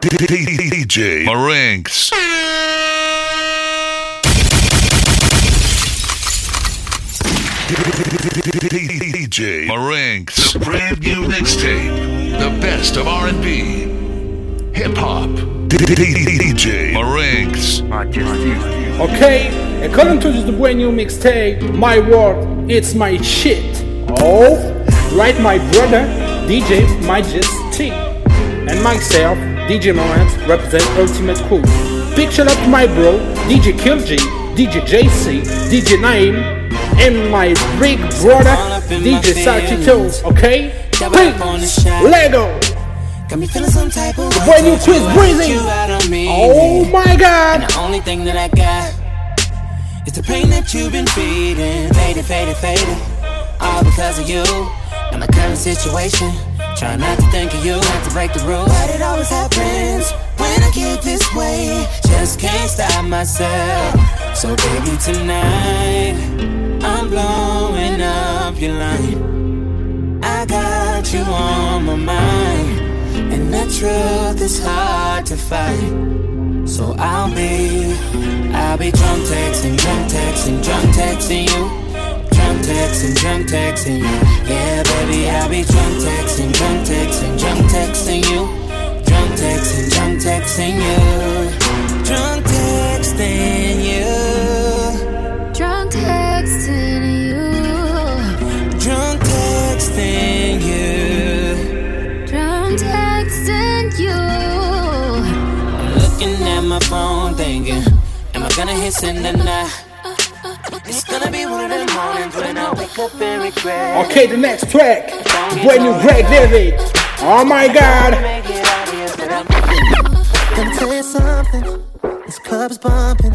DJ Marinks. DJ Marinks. The brand new mixtape. The best of R&B. Hip hop. DJ Marinks. Okay, according to the brand new mixtape, my word, it's my shit. Oh, right, my brother, DJ Majesty, and myself, DJ Morant, represent Ultimate Crew. Big shout out to my bro, DJ Kilg, DJ JC, DJ Naim, and my big brother, DJ Sachito. Okay? Please, Lego. Got me feeling some type of The brand new Chris Breezy. Oh my god. And the only thing that I got is the pain that you've been feeding. Faded, faded, faded. All because of you and my current situation. Try not to think of you, not to break the rules. But it always happens when I get this way. Just can't stop myself. So baby, tonight I'm blowing up your line. I got you on my mind. And the truth is hard to fight. So I'll be, I'll be drunk texting, drunk texting, drunk texting you. Drunk texting, drunk texting you. Yeah, baby, I'll be drunk texting, drunk texting, drunk texting you. Drunk texting, drunk texting you. Drunk texting you. Drunk texting you. Drunk texting you. Drunk texting you. I'm looking at my phone thinking, am I gonna hit send tonight? It's gonna be one of them mornings when I wake up and regret. Okay, the next track, brand new Greg David. Oh my god. Let me tell you something. This club is bumping.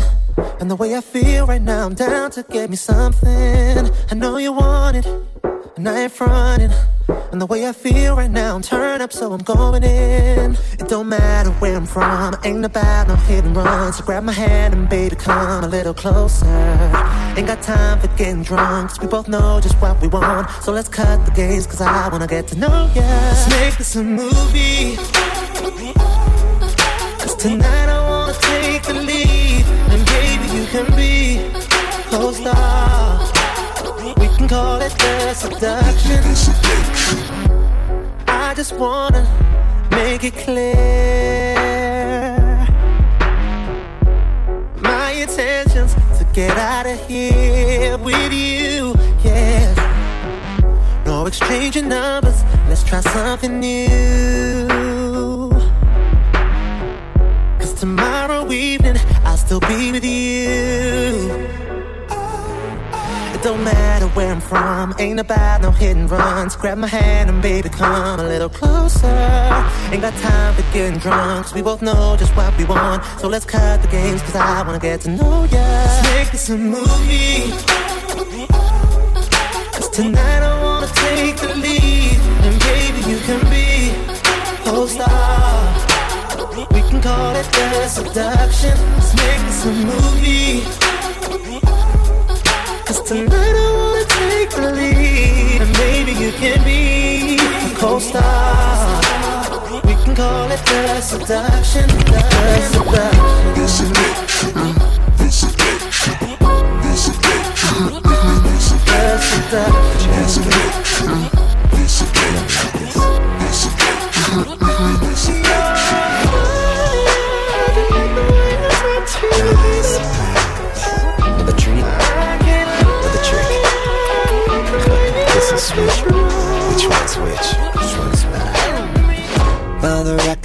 And the way I feel right now, I'm down to get me something. I know you want it, and I ain't fronting. And the way I feel right now, I'm turned up, so I'm going in. It don't matter where I'm from, ain't about no hit and run. So grab my hand and baby, come a little closer. Ain't got time for getting drunk, cause we both know just what we want. So let's cut the games, cause I wanna get to know ya. Let's make this a movie. Cause tonight I wanna take the lead. And baby, you can be co-star. We can call it the seduction. I just wanna make it clear. My intentions to get out of here with you, yeah. No exchanging numbers, let's try something new. Cause tomorrow evening I'll still be with you. Don't matter where I'm from, ain't about no hit and runs. Grab my hand and baby, come a little closer. Ain't got time for getting drunk, 'cause we both know just what we want. So let's cut the games, cause I wanna get to know ya. Let's make this a movie. Cause tonight I wanna take the lead. And baby, you can be co-star. We can call it the seduction. Let's make this a movie. Cause tonight I wanna take the lead. And maybe you can be a co-star. We can call it the seduction. The seduction. This is it. This is it. This is it. The seduction. This is it. This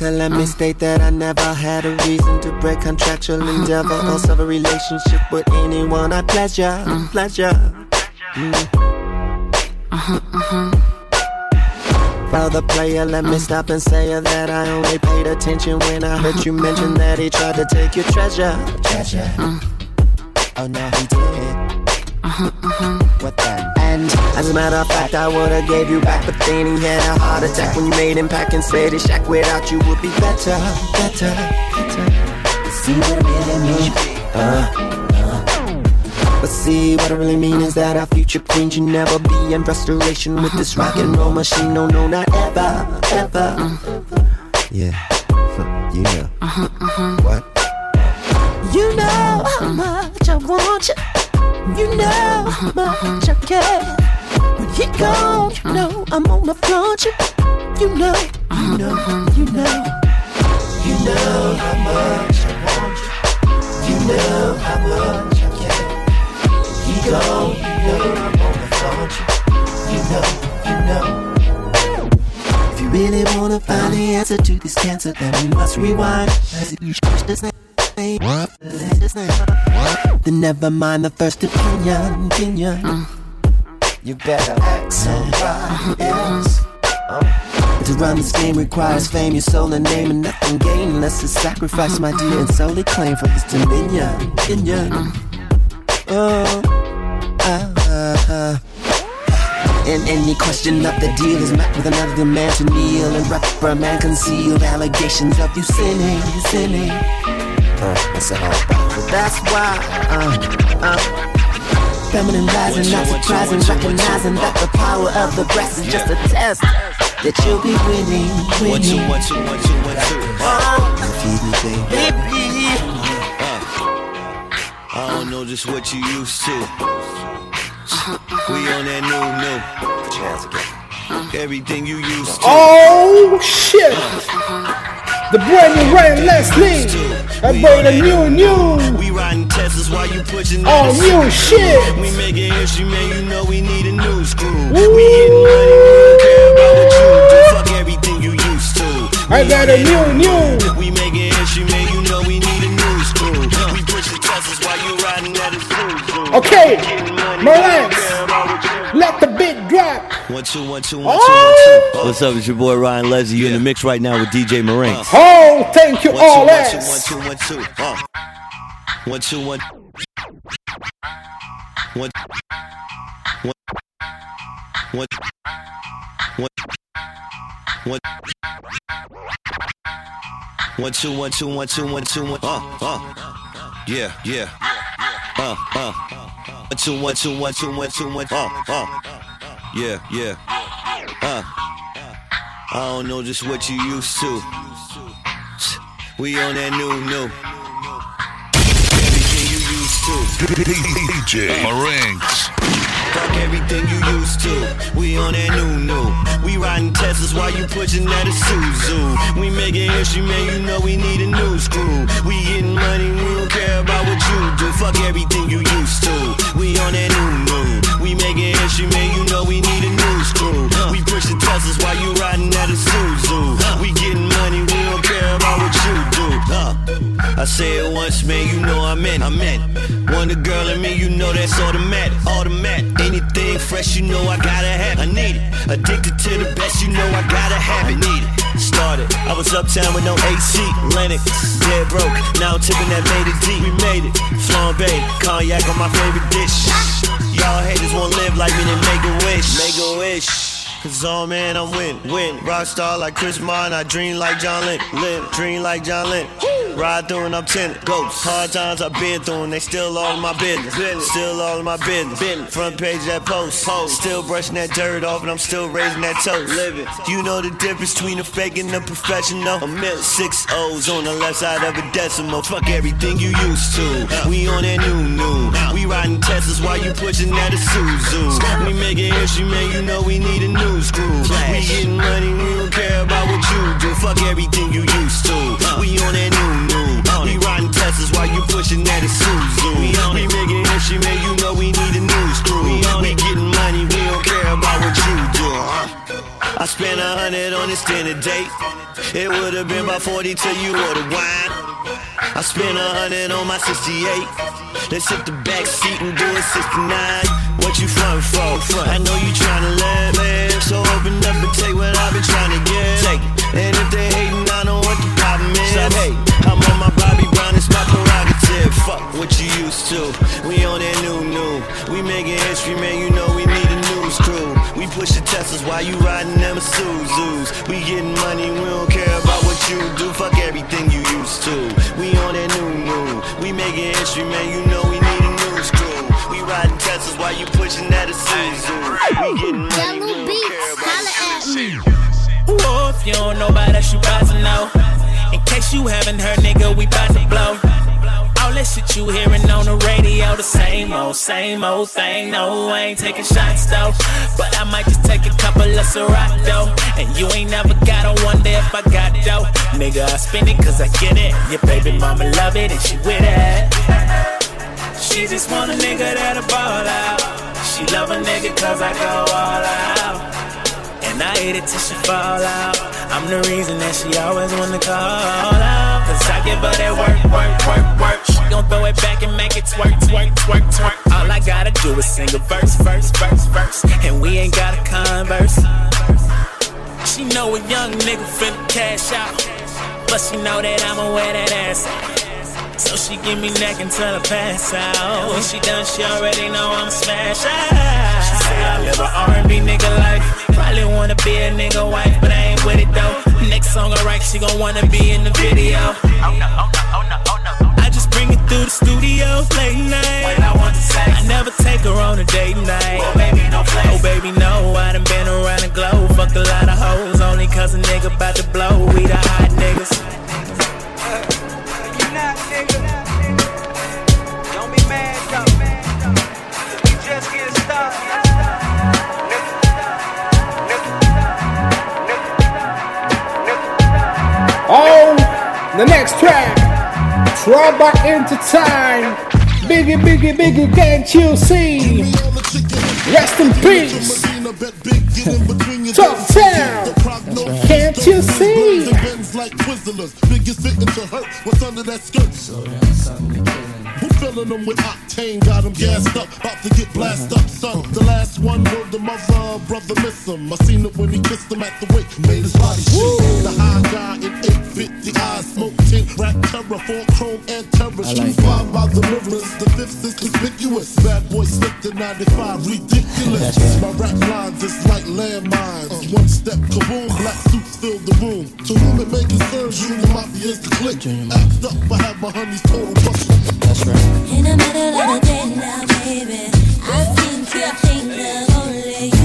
For the let me state that I never had a reason to break contractual endeavor or serve a relationship with anyone. I pleasure, uh-huh. pleasure. Uh-huh, uh-huh. Mm. Brother player, let me stop and say that I only paid attention when I heard you mention that he tried to take your treasure. Treasure. Oh no, he did. What then? And as a matter of fact, I would've gave you back, but then he had a heart attack when you made him pack and said his shack without you would be better, better, better. See what I really mean? Uh, uh. But see, what I really mean is that our future queen should never be in frustration with this rock and roll machine. No, no, not ever, ever. Yeah, you know. uh-huh What? You know how much I want you. You know how much uh-huh. I care. When he gone, you know uh-huh. I'm gonna flaunt you. You know, you know, you know. You know how much I want you. You know how much I care. He gone, you know I'm gonna flaunt you. You know, you know. If you really wanna find the answer to this cancer, then we must rewind. As you push this name. What? Then never mind the first opinion, opinion. You better act somebody else. To run this game requires fame, your soul and name, and nothing gain unless it's sacrifice, my dear, and solely claim for this dominion. dominion. Oh, ah, ah, ah. And any question of the deal is met with another demand to kneel and reprimand concealed allegations of you sinning, you sinning. Uh, that's a hard So that's why, uh, uh, feminine rising, not surprising, recognizing that the power of the breast is just a test that you'll be winning, One, two, winning. one, two, one, two, one, two. Oh, Feed me, baby. baby. I don't know just what you used to. We on that new, new. Put your hands together. Everything you used to. Oh shit! The brand new Ryan Leslie. I bring the new new. We riding Teslas while you pushing that new shit. We making history, man. You know we need a new screw. We getting money, we don't care about what you do. Fuck everything you used to. I got a new new. We making history, man. You know we need a new screw. We pushing Teslas while you riding that Isuzu. Okay, Getting money, Marantz. we don't care about what you. Let the beat drop. One, two, one, two, one, two, one, two. What's up? It's your boy Ryan Leslie. You're in the mix right now with DJ Marinks. Oh, thank you One, all one, two, ass. one, two, one, two. Uh. One, two, one. One. One. One. One. One. One, two, one, two, one, two, one, two, one. Uh, uh. Yeah, yeah. Uh, uh. One, two, one, two, one, two, one, two, one. Uh, uh. Yeah, yeah. Uh. I don't know just what you used to. We on that new, new. Everything you used to. DJ Marinks. Fuck everything you used to. We on that new, new. We riding Teslas while you pushing that Isuzu. We making history, man. You know we need a new screw. We getting money, we don't care about what you do. Fuck everything you used to. We on that new, new. We making history, man. You know we need a new screw. We pushing Teslas while you riding that Isuzu. We getting money, we don't care about what you do. Uh, I say it once, man. You know I meant, I meant. Wonder girl and me, you know that's automatic, automatic. Anything fresh, you know I gotta have. I need it. Addicted to the best, you know I gotta have it. Need it. Started. I was uptown with no AC. Lenox, dead broke. Now I'm tipping that made it deep. We made it. Flambe, cognac on my favorite dish. Y'all haters won't live like me, then make a wish. Make a wish. Cause all man, I'm win, win. Rockstar like Chris Martin, I dream like John Lynn, Lynn, dream like John Lynn. Ride through and I'm tenant. Ghosts. Hard times I've been through and they still all in my business. Still all in my business. Front page that post. Still brushing that dirt off and I'm still raising that toast. Living. You know the difference between a fake and a professional. A mil six O's on the left side of a decimal. Fuck everything you used to. We on that new new. We riding Teslas while you pushing that Isuzu. We making history, man. You know we need a new screw. We getting money, we don't care about what you do. Fuck everything you used to. Uh. We on that new new. Uh. We riding Teslas while you pushing that Isuzu. We on it. We making history, man. You know we need a new screw. We on we getting money, we don't care about what you do. Uh. I spent a hundred on this dinner date. It would have been about 40 till you order wine. I spent a hundred on my 68. Let's hit the back seat and do a 69. What you front for? I know you tryna live, live. So open up and take what I've been trying to get. Take it. And if they hating, I know what the problem is. Stop hating. I'm on my Bobby Brown, it's my prerogative. Fuck what you used to. We on that new new. We making history, man. You know we need a news crew. We push the Teslas while you riding them Isuzus. We getting money, we don't care about what you do. Fuck everything you used to. We on that new new. We making history, man. You know we need a news crew. We riding Teslas while you pushing that Isuzu. We getting money, we don't care about what you do. Ooh, if you don't know about us, you bout to know. In case you haven't heard, nigga, we bout to blow. All that shit you hearing on the radio, the same old, same old thing. No, I ain't taking shots though. But I might just take a couple of though. And you ain't never got on wonder if I got dough. Nigga, I spend it cause I get it. Your baby mama love it and she with it. She just want a nigga that'll ball out. She love a nigga cause I go all out. And I hate it till she fall out. I'm the reason that she always wanna call out. Cause I give her that work, work, work, work. She gon' throw it back and make it twerk, twerk, twerk, twerk. All I gotta do is sing a verse, verse, verse, verse. And we ain't gotta converse. She know a young nigga finna cash out. But she know that I'ma wear that ass out. So she give me neck until I pass out. When she done, she already know I'm smash out. She say I live a R&B nigga life. Probably wanna be a nigga wife, but I ain't with it though. Next song I write, she gon' wanna be in the video. Oh no, oh no, oh no, oh no. I just bring it through the studio late night. What I want to say. I never take her on a date night. Oh baby, no play. Oh baby, no. I done been around the globe. Fuck a lot of hoes. Only cause a nigga bout to blow. We the hot niggas. Throw back into time. Biggie, biggie, biggie, can't you see? Rest in peace. Top town. Can't you see? like biggest fitting to hurt. What's under that skirt? Filling them with octane? Got them gassed up, about to get blasted up, son. The last one word the mother, brother miss him. I seen it when he kissed him at the wake, made his body shake. The high guy in 850 eyes, smoke tint, rap terror, four chrome and terror. Shoot five by the mirrors, the fifth is conspicuous. Bad boy slipped to 95, ridiculous. My rap lines is like landmines. One step, kaboom, black suits fill the room. To whom it may concern, Junior Mafia is the click. Act up, I have my honey's total bustle. That's right. In the middle of the day now, baby. I think you think of only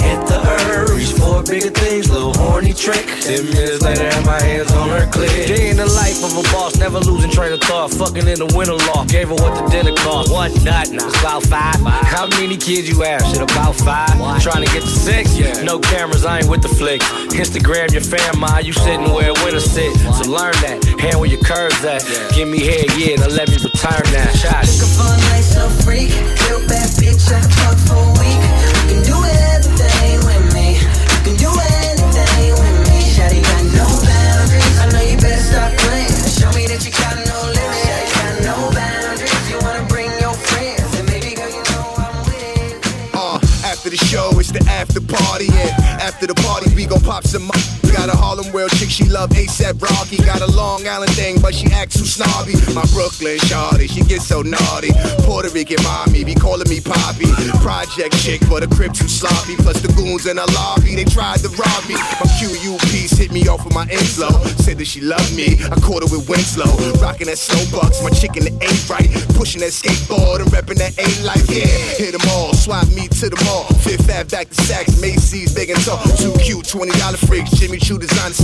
hit the earth. Reach for bigger things, little horny trick. Ten minutes later, had my hands on her clit. Day in the life of a boss, never losing train of thought. Fucking in the winter loft, gave her what the dinner cost. What nut? Nah, it's about five. How many kids you have? Shit, about five. Trying to get to six? Yeah. No cameras, I ain't with the flicks. Instagram your fam, ma, you sitting where winter sit. So learn that. Hand where your curves at. Yeah. Give me head, yeah, now let me return that. Shots. Looking for a nice little freak, real bad bitch, I can fuck for a week. The party, and after the party, we gon' pop some. World chick, she love ASAP Rocky. Got a Long Island thing, but she acts too snobby. My Brooklyn shawty, she gets so naughty. Puerto Rican mommy, be calling me Poppy. Project chick, but a crib too sloppy. Plus the goons in the lobby, they tried to rob me. My QU piece hit me off with my inflow. Said that she loved me, I caught her with Winslow. Rocking that slow bucks, my chick in the A right. Pushing that skateboard and repping that A life, yeah. Hit them all, swap me to the mall. Fifth Ave, back to Saks, Macy's, big and tall. Too cute, $20 freaks, Jimmy Choo designer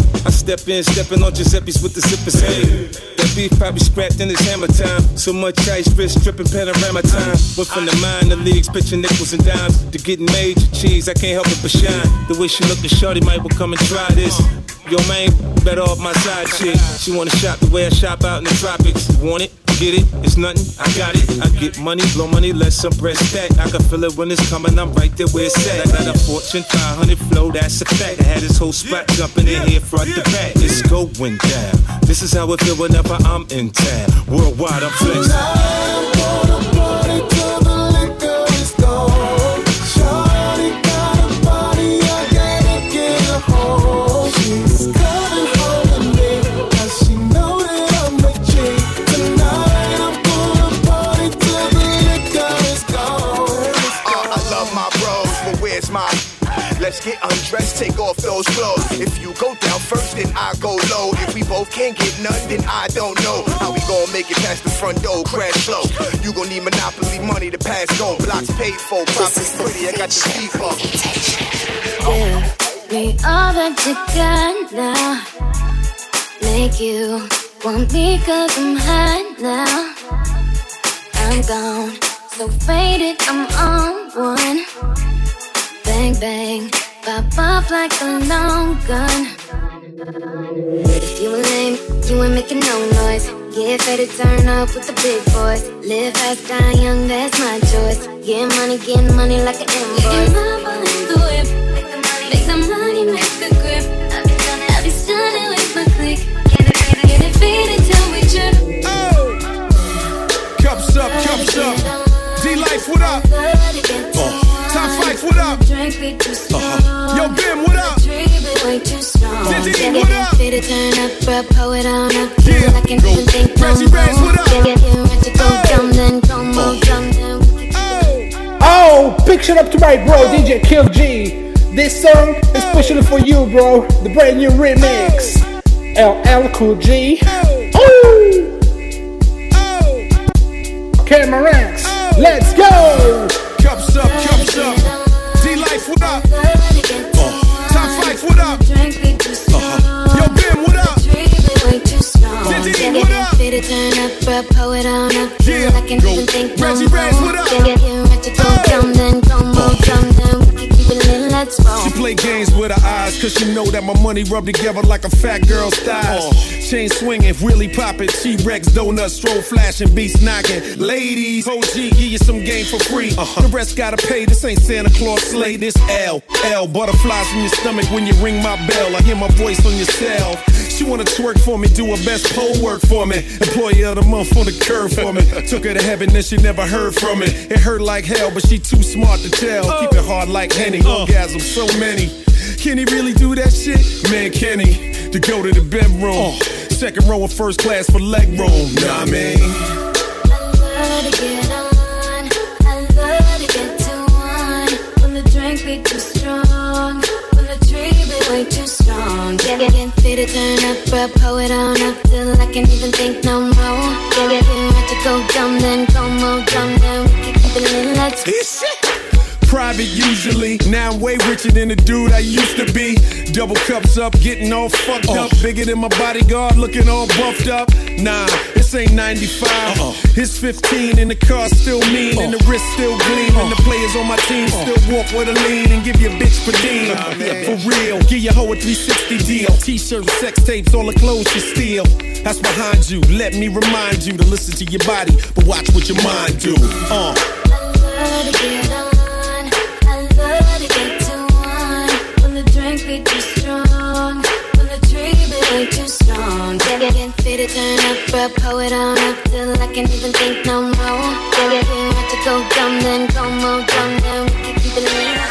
I step in, stepping on Giuseppe's with the zippers. Hey, that beef probably scrapped in his hammer time. So much ice, wrist dripping panorama time. Went from the minor leagues, pitching nickels and dimes, to getting major cheese. I can't help it but shine. The way she lookin', shorty might well come and try this. Yo, man, better off my side chick. She wanna shop the way I shop out in the tropics. Want it? Get it? It's nothing. I got it. I get money, blow money, let some bread stack. I can feel it when it's coming. I'm right there where it's at. I got a fortune 500 flow, that's a fact. I had this whole spot jumping in here front to back. It's going down. This is how it feel whenever I'm in town. Worldwide, I'm flexing. I go low. If we both can't get none, then I don't know how we gon' make it past the front door. Crash slow. You gon' need monopoly money to pass go. Blocks paid for, property pretty. I got the speed up. Give me all got now. Make you want me cause I'm hot now. I'm gone, so faded, I'm on one. Bang, bang, pop off like a long gun. If you a lame, you ain't making no noise. Get ready to turn up with the big boys. Live fast, die young, that's my choice. Get money, get money like an invoice. Get mama in the whip. Make the money, make the grip. I be stunning, I be stunning with my click. Get it, get it, get it, faded till we trip. Cups up, cups up. D Life, what up? Top Fife, what up? Uh-huh. Yo, Bim, what up? Diddy, what up? Faded, turn up, bro, pull it on up. Yeah, I can even think no Prezi Rez, what up? Get, get ready oh. to go dumb, then go more dumb, then Oh, picture up to my bro, DJ Kill G. This song is especially for you, bro. The brand new remix. LL Cool J. Ooh. Camera Ranks. Let's go. Cups up, cups turn up, bro, pull it on up. Yeah, I can even think no more. what up? Get, to go then go more dumb, then we can keep it lit, let's roll. She play games with her eyes, cause she know that my money rub together like a fat girl's thighs. Uh. Chain swinging, wheelie popping, T-Rex donuts, stroll flashing, beats knocking. Ladies, OG, give you some game for free. Uh-huh. The rest gotta pay, this ain't Santa Claus sleigh, this L. L, butterflies from your stomach when you ring my bell. I hear my voice on your cell. She wanna twerk for me, do her best pole work for me. Employee of the month on the curve for me. Took her to heaven, then she never heard from me. It hurt like hell, but she too smart to tell. Keep it hard like Henny, uh. orgasm so many. Can he really do that shit? Man, can he? To go to the bedroom. Uh. Second row of first class for leg room. Nah, I mean. love to get on. I love to get to one. When the drink be too strong. When the tree be way too strong. Fit to turn up, bro. Pull it on up till I can't even think no more. Get, get, get ready to go dumb, then go more dumb, then we can keep it lit. Let's Private usually. Now I'm way richer than the dude I used to be. Double cups up, getting all fucked up. Bigger than my bodyguard, looking all buffed up. Nah, this ain't 95. It's 15 and the car still mean and the wrist still gleam. And the players on my team still walk with a lean and give you a bitch per diem. For real, give your hoe a 360 deal. T-shirts, sex tapes, all the clothes you steal. That's behind you. Let me remind you to listen to your body, but watch what your mind do. Uh. When the drink be too strong. When the tree be way too strong. Get fit to turn up, bro. Pull it on up till I can't even think no more. Get, ready to go dumb, then go more dumb, then we can keep it lit.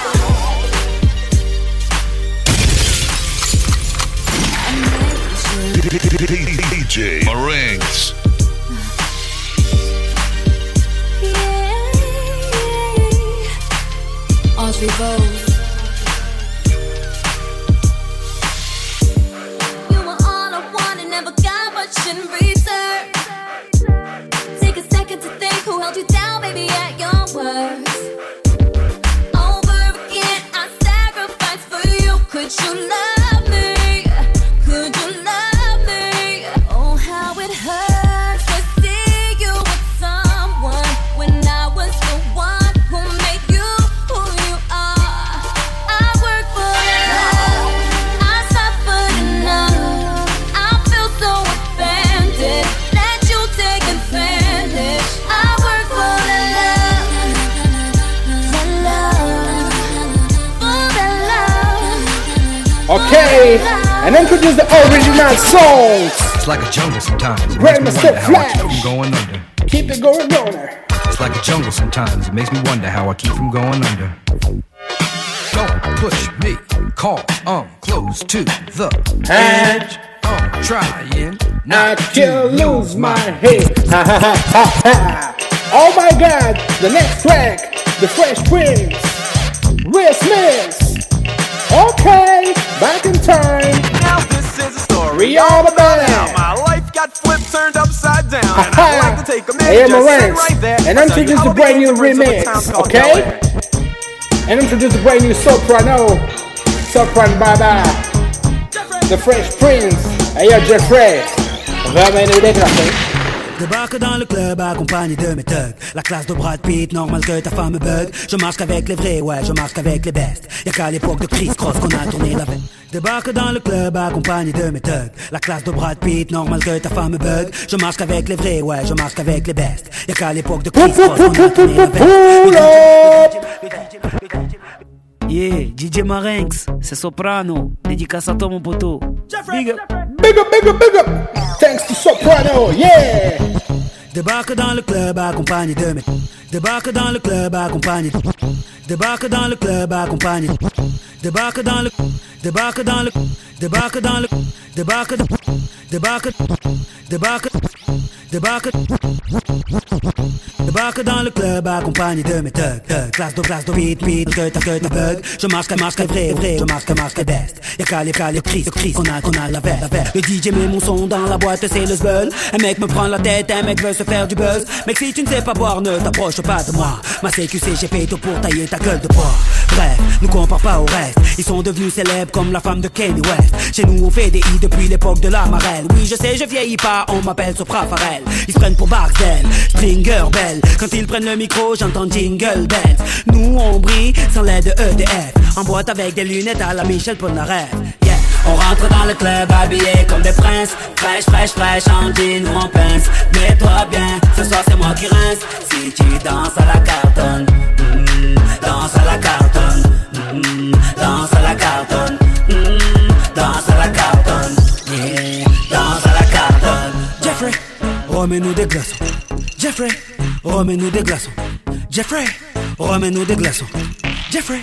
DJ Marinx. Audrey Rose. Okay, and introduce the original songs. It's like a jungle sometimes. It makes me wonder how I keep from going under. Keep it going, going. It's like a jungle sometimes. It makes me wonder how I keep from going under. Don't push me. Call, um, close to the edge. I'm trying not to lose my head. Oh my god, the next track, The Fresh Prince, Will Smith. Okay, back in time. Now this is a story We all about how it. my life got flipped, turned upside down. And I'd like to take a minute, just sit right there, and I'm tell you introduce brand new ignorance of a town remix, okay? And introduce a brand new soprano, soprano Baba, The Fresh Prince. Hey yo, Jeffrey, ramène le déclenché. Débarque dans le club accompagné de mes thugs La classe de Brad Pitt, normal que ta femme me bug Je marche qu'avec les vrais, ouais, je marche qu'avec les bestes Y'a qu'à l'époque de Chris Cross qu'on a tourné la veille Débarque dans le club accompagné de mes thugs La classe de Brad Pitt, normal que ta femme me bug Je marche qu'avec les vrais, ouais, je marche qu'avec les bestes Y'a qu'à l'époque de Chris Cross qu'on a tourné la veille Yeah, DJ Marinx, c'est Soprano, dédicace à toi mon poteau. Big up. Big up, big up, big up. Thanks to Soprano, yeah. Débarque dans le club accompagné de mes Débarque dans le club accompagné Débarque dans le club accompagné Débarque dans le Débarque dans le Débarque dans le Débarque Débarque Débarque Débarque Débarque dans le club accompagné de mes thugs thugs. Classe de classe de beat beat que ta que ta bug. Je marche qu'à marche qu'à vrai vrai Je marche qu'à marche qu'à best. Y'a qu'à les qu'à les cris cris qu'on a qu'on a la veille la veille Le DJ met mon son dans la boîte c'est le zbeul. Un mec me prend la tête Un mec veut se faire du buzz. Mec si tu ne sais pas boire ne t'approche pas de moi. Ma CQC j'ai payé tout pour tailler ta gueule de bois Bref nous compare pas au reste. Ils sont devenus célèbres comme la femme de Kanye West Chez nous on fait des i depuis l'époque de la marelle Oui je sais je vieillis pas on m'appelle Sopra Farel. Ils se prennent pour Barcel, Stringer Bell. Quand ils prennent le micro, j'entends Jingle Bells. Nous on brille sans l'aide de EDF. En boîte avec des lunettes à la Michel Polnareff. On rentre dans le club habillé comme des princes Fraîche, fraîche, fraîche, en jean ou en pince Mets-toi bien, ce soir c'est moi qui rince Si tu danses à la cartonne mm, Danse à la cartonne mm, Jeffrey, remets-nous des glaçons Jeffrey, remets-nous des glaçons Jeffrey, remets-nous des glaçons Jeffrey,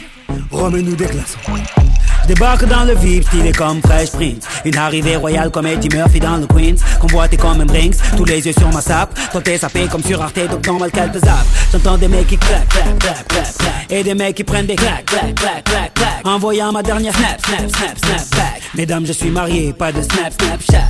remets-nous des glaçons Débarque dans le VIP, stylé comme Fresh Prince. Une arrivée royale comme Eddie Murphy dans le Queens. Convoité comme un Brinks, tous les yeux sur ma sape. Toi t'es sapé comme sur Arte, donc normal qu'elle te zappe. J'entends des mecs qui claquent, claquent, claquent, claquent, claquent. Et des mecs qui prennent des claques, claques, claques, claques, claques. Envoyant ma dernière snap, snap, snap, snap back. Mesdames, je suis marié, pas de snap, snapchat.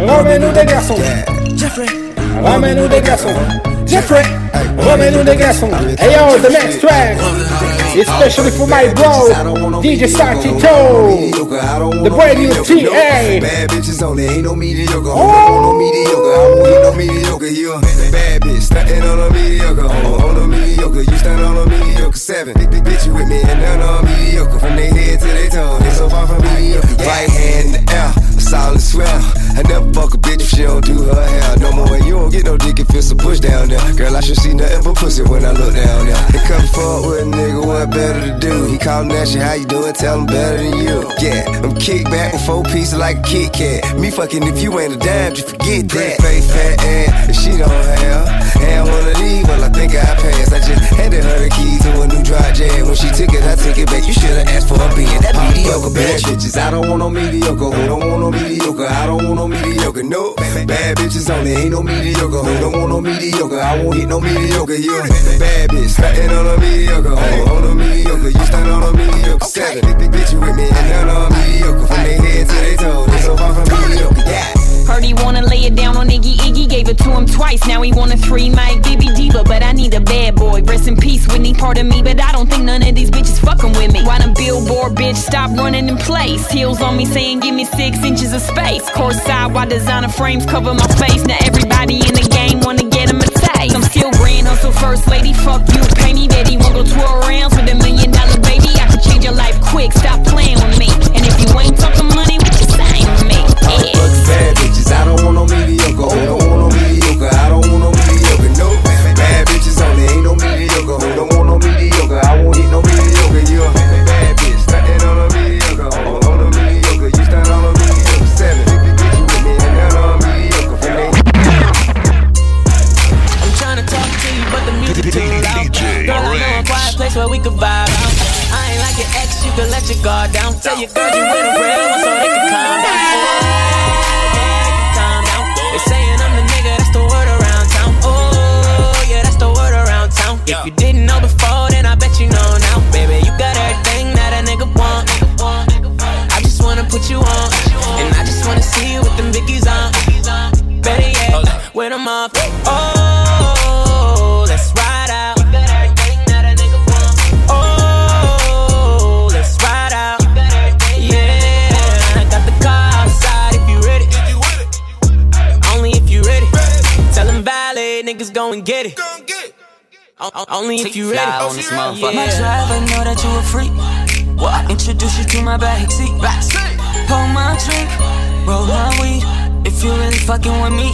Remets-nous des garçons. Jeffrey, Remets-nous des garçons. Jeffrey, remets-nous des garçons. Hey yo, the next track. Especially for my bro, DJ Sartito. The brand new TA. Bad bitches only, ain't no mediocre. Oh. On no mediocre, I won't hit no mediocre. You a bad bitch, stuntin' on a mediocre. On, on a mediocre, you stand on a mediocre. Seven, big, big bitch, you with me and none on mediocre. From their head to their toe, they so far from mediocre. Right hand in the air, a solid swell. I never fuck a bitch if she don't do her hair. No more, and you don't get no dick if it's a push down there. Girl, I should see nothing but pussy when I look down there. They come forward with a nigga, what better to do? He callin' at you, how you doing? Tell him better than you. Yeah, I'm kick back with four pieces like a Kit Kat. Me fucking if you ain't a dime, just forget that. Face fat ass, if she don't have. And one of these, well, I think I passed. I just handed her the keys to a new dry jam. When she took it, I took it back. You should've asked for a being that mediocre bad bitches. I don't want no mediocre. Who don't want no mediocre? I don't want no mediocre. No, bad bitches only ain't no mediocre. Who don't want no mediocre? I won't hit no mediocre. You bad bitch, stuntin' on a part of me, but I don't think none of these bitches fucking with me. Why them billboard bitch stop running in place? Heels on me saying give me six inches of space. Course side while designer frames cover my face. Now everybody in the game wanna get him a taste. I'm still grand hustle first lady, fuck you, pay me Betty. Won't go 12 rounds with a million dollar baby. I can change your life quick, stop playing with me. And if you ain't talking your guard down. Tell your girl you with a real one so they can calm down. Oh, yeah, they can calm down. They saying I'm the nigga, that's the word around town. Oh, yeah, that's the word around town. If you didn't know before, then I bet you know now. Baby, you got everything that a nigga want. I just wanna put you on. And I just wanna see you with them biggies on. Better yet, with them off. Oh, Only if you ready. on this oh, motherfucker. My driver know that you a freak. What? Introduce you to my backseat. Pour my drink, roll my weed. If you really fucking with me,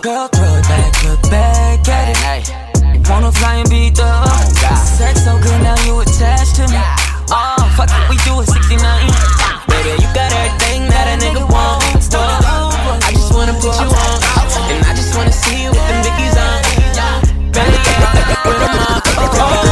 girl, throw it back, look back at it. Wanna fly and beat the Sex so good now you attached to me. Oh, fuck it, we do it 69. Baby, you got everything that a nigga wants. I just wanna put you on, and I just wanna see you with them biggies on. Baby, yeah, put 'em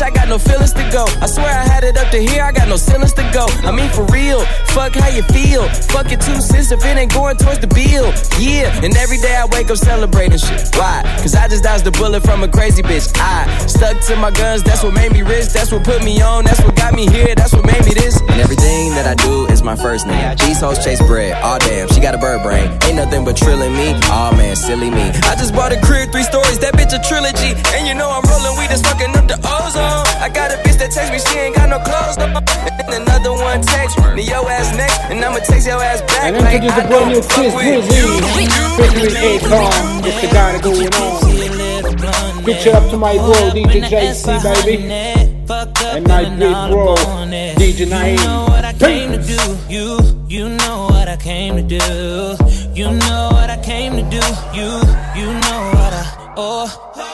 Bitch, I got no feelings to go. I swear I had it up to here. I got no feelings to go. I mean, for real. Fuck how you feel. Fuck it two cents if it ain't going towards the bill. Yeah. And every day I wake up celebrating shit. Why? Cause I just dodged the bullet from a crazy bitch. I stuck to my guns, that's what made me rich. That's what put me on, that's what got me here, that's what made me this. And everything that I do is my first name. These hoes chase bread, aw oh, damn, she got a bird brain. Ain't nothing but trilling me, aw oh, man, silly me. I just bought a crib, three stories, that bitch a trilogy. And you know I'm rolling weed and sucking up the ozone. I got a bitch that text me, she ain't got no clothes. No. And another one text me, yo ass next, and I'ma text your ass back. And like, I don't fuck with you. Akon, it's the guy going on. Picture up to my bro, DJ JC, baby. And my big bro, DJ Naeem. You know what I came to do. You, you know what I came to do. You know what I came to do. You, you know what I, oh.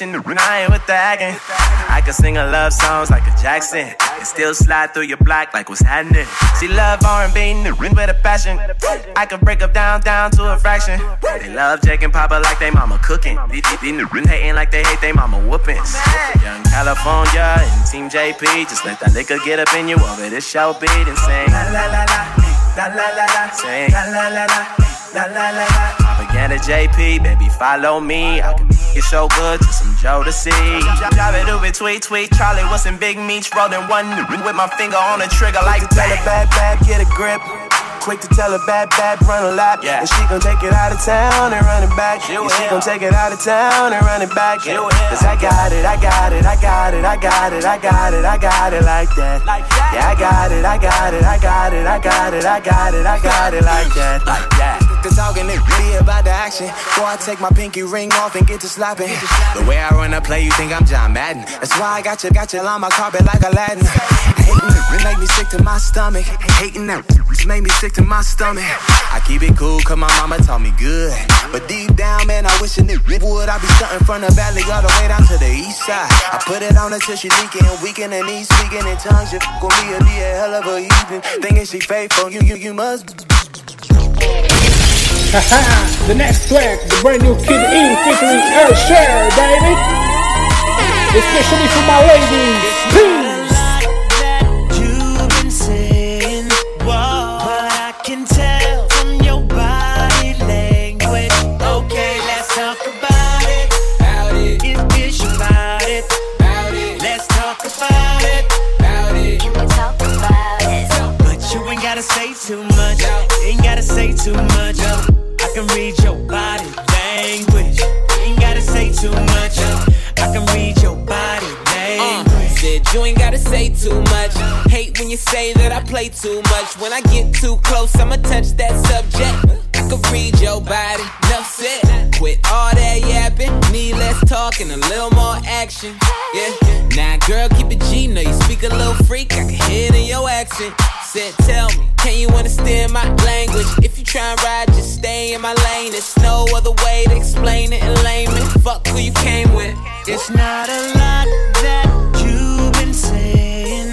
Non-fiction, I ain't with the acting. I can sing a love songs like a Jackson and still slide through your block like what's happening. She love R&B with a passion. I can break up down down to a fraction. They love Jake and Papa like they mama cooking. These these hating like they hate they mama whoopings. Young California and Team JP, just let that nigga get up in you over this show beat and sing. La la la la, la la la la, sing. La la la la, la la la la. At JP, baby follow me. I can get so good, just Joe to see. Drive it, it, tweet, tweet. Charlie was some big meats, rolling one with my finger on the trigger like tell a bad bad, get a grip. Quick to tell a bad bad, run a lap. And she gon' take it out of town and run it back. And she gon' take it out of town and run it back. Cause I got it, I got it, I got it, I got it, I got it, I got it like that. Yeah, I got it, I got it, I got it, I got it, I got it, I got it like that. Like that. The talking is really about the action. Before I take my pinky ring off and get to slapping. The way I run a play, you think I'm John Madden. That's why I got you, got you on my carpet like Aladdin. Hating it make me sick to my stomach. Hating that just make me sick to my stomach. I keep it cool, cause my mama taught me good. But deep down, man, I wish a nigga would. I be stunting from the valley all the way down to the east side. I put it on until she leaking, weaking and knees speaking in tongues. You with me, it'll be a hell of a evening. Thinking she faithful, you, you, you must. the next track, the brand new Kid Ink featuring Air Share, baby. Especially for my ladies. Say too much. Ain't gotta say too much. You ain't gotta say too much. Hate when you say that I play too much. When I get too close, I'ma touch that subject. Read your body, enough said. Quit all that yapping, need less talk and a little more action. Yeah, now girl, keep it G, know you speak a little freak, I can hear it in your accent. Said, tell me, can you understand my language? If you try and ride, just stay in my lane. There's no other way to explain it in layman. Fuck who you came with. It's not a lot that you've been saying,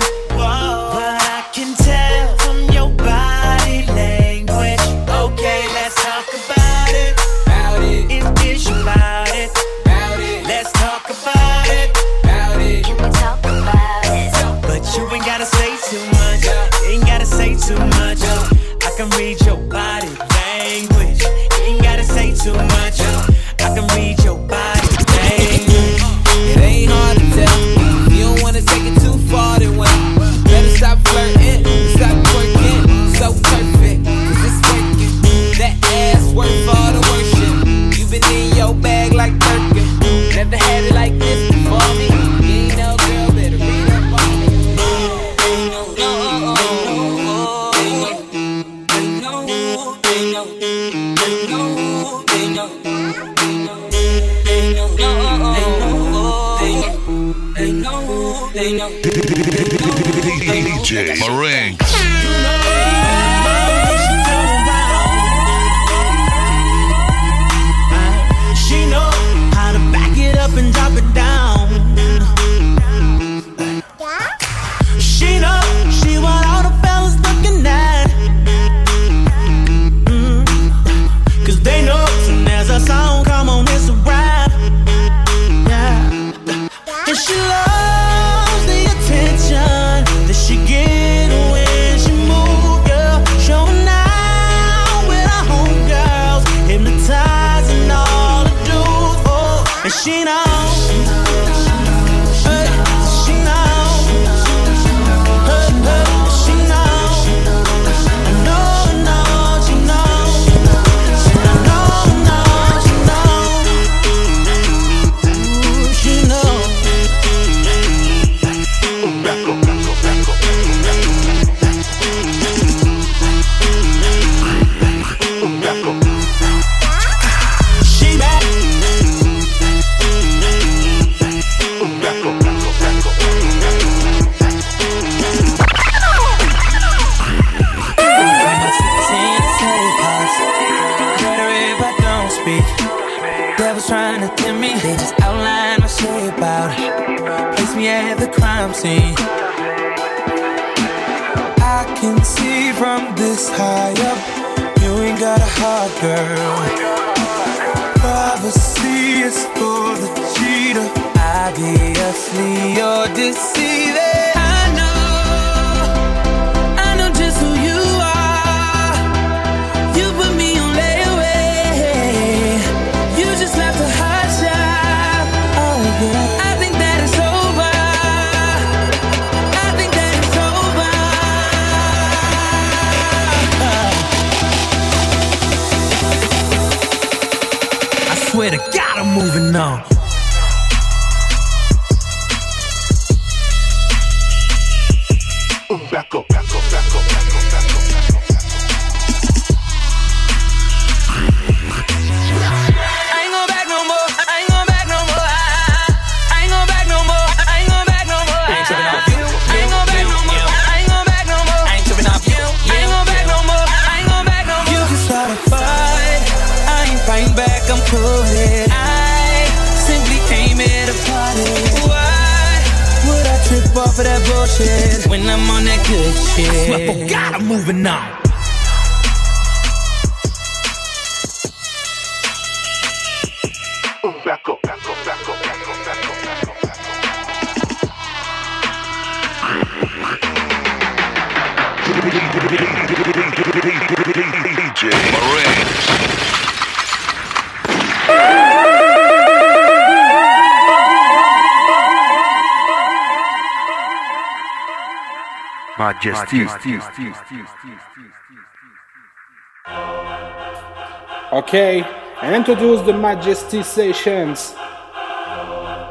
Okay, introduce the Majesty Sessions.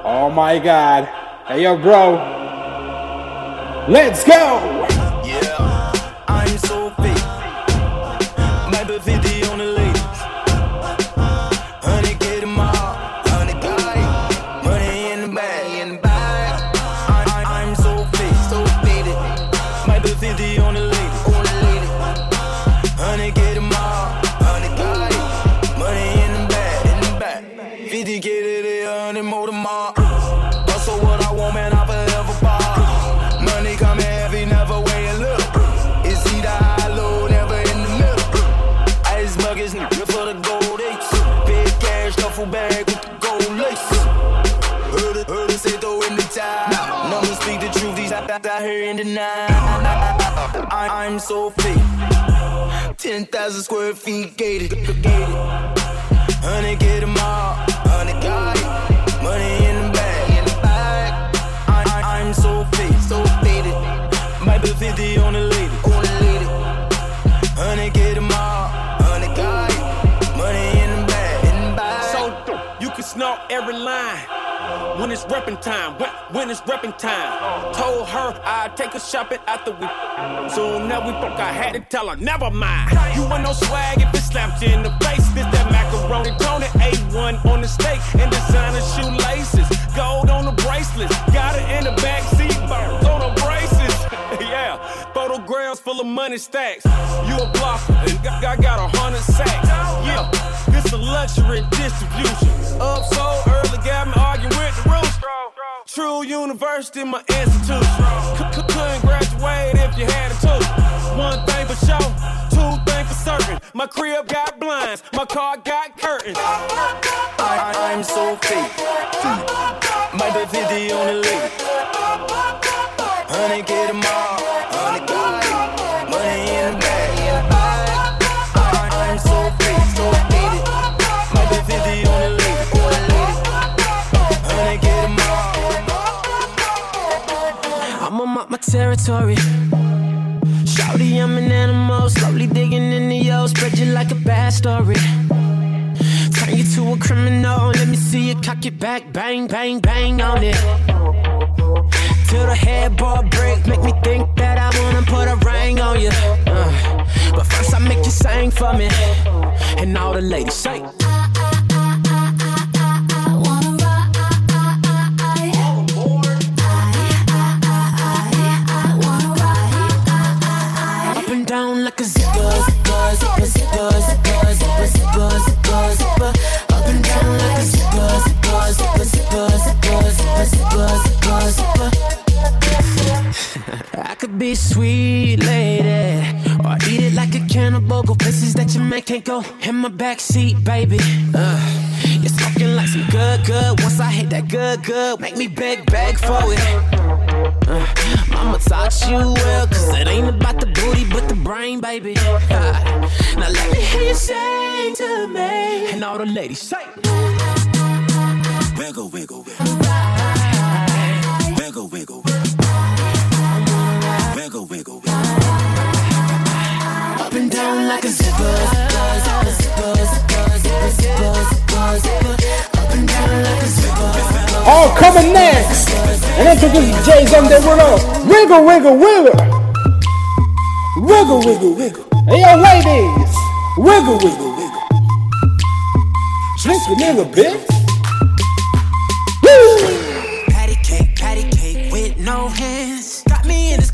Oh my god. Hey yo, bro. Let's go! Duffel bag with the gold lace. Heard it, heard it, say throw in the speak the truth, these out here in the night. I'm so fake. 10,000 square feet gated. Honey, get 'em all. Honey, got it. Money in the bag. I'm so so faded. Might be 50 on the lady. On the lady. Honey, get all. Snort every line. When it's reppin' time, when, when it's reppin' time. Told her I'd take her shopping after we. Soon now we broke, I had to tell her, never mind. You want no swag if it slapped you in the face. This that macaroni Tony, A1 on the steak, and designer shoelaces. Gold on the bracelets, got it in the back seat, birds on the braces. yeah, photographs full of money stacks. You a blocker, and I got a hundred sacks. Yeah, this a luxury distribution. Up so early, got me arguing with the rooster. True university, my institution. Couldn't graduate if you had a tooth. One thing for sure, two things for certain. My crib got blinds, my car got curtains. I, I'm so fake. Might be 50 on the lady. Honey, get 'em all. My, territory. Shouty, I'm an animal, slowly digging into yo, spread you like a bad story. Turn you to a criminal, let me see you cock it back, bang, bang, bang on it. Till the headboard break, make me think that I wanna put a ring on you. Uh, but first I make you sing for me, and all the ladies say. Could be sweet lady, or eat it like a cannibal. Go places that your man can't go. In my backseat, baby. Uh, you're smoking like some good, good. Once I hit that good, good, make me beg, beg for it. Uh, mama taught you well, cause it ain't about the booty, but the brain, baby. Uh, now let me hear you sing to me. And all the ladies say, Wiggle, wiggle, wiggle. Wiggle, wiggle, wiggle, wiggle, wiggle. Up and down like a zipper, zipper, zipper, zipper, zipper, zipper, zipper, zipper. Up and down like a zipper. All coming next, and introduce Jay Z the Willow. Wiggle, wiggle, wiggle. Wiggle, wiggle, wiggle. Hey, yo, ladies. Wiggle, wiggle, wiggle. Drink your nigga, bitch. Woo! Patty cake, patty cake with no hands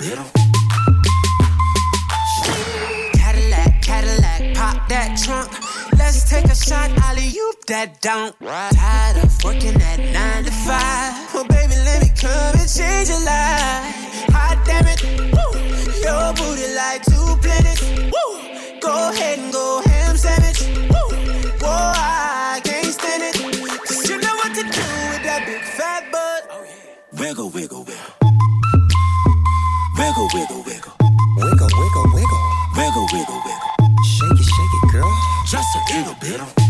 Just a little bit. Cadillac, Cadillac, pop that trunk. Let's take a shot, alley oop that don't. Tired of working at nine to five. Oh baby, let me come and change your life. Hot damn it, woo. Your booty like two planets. Woo. Go ahead and go ham sandwich. Wiggle, wiggle, wiggle. Wiggle, wiggle, wiggle. Wiggle, wiggle. Shake it, shake it, girl. Just a little bit.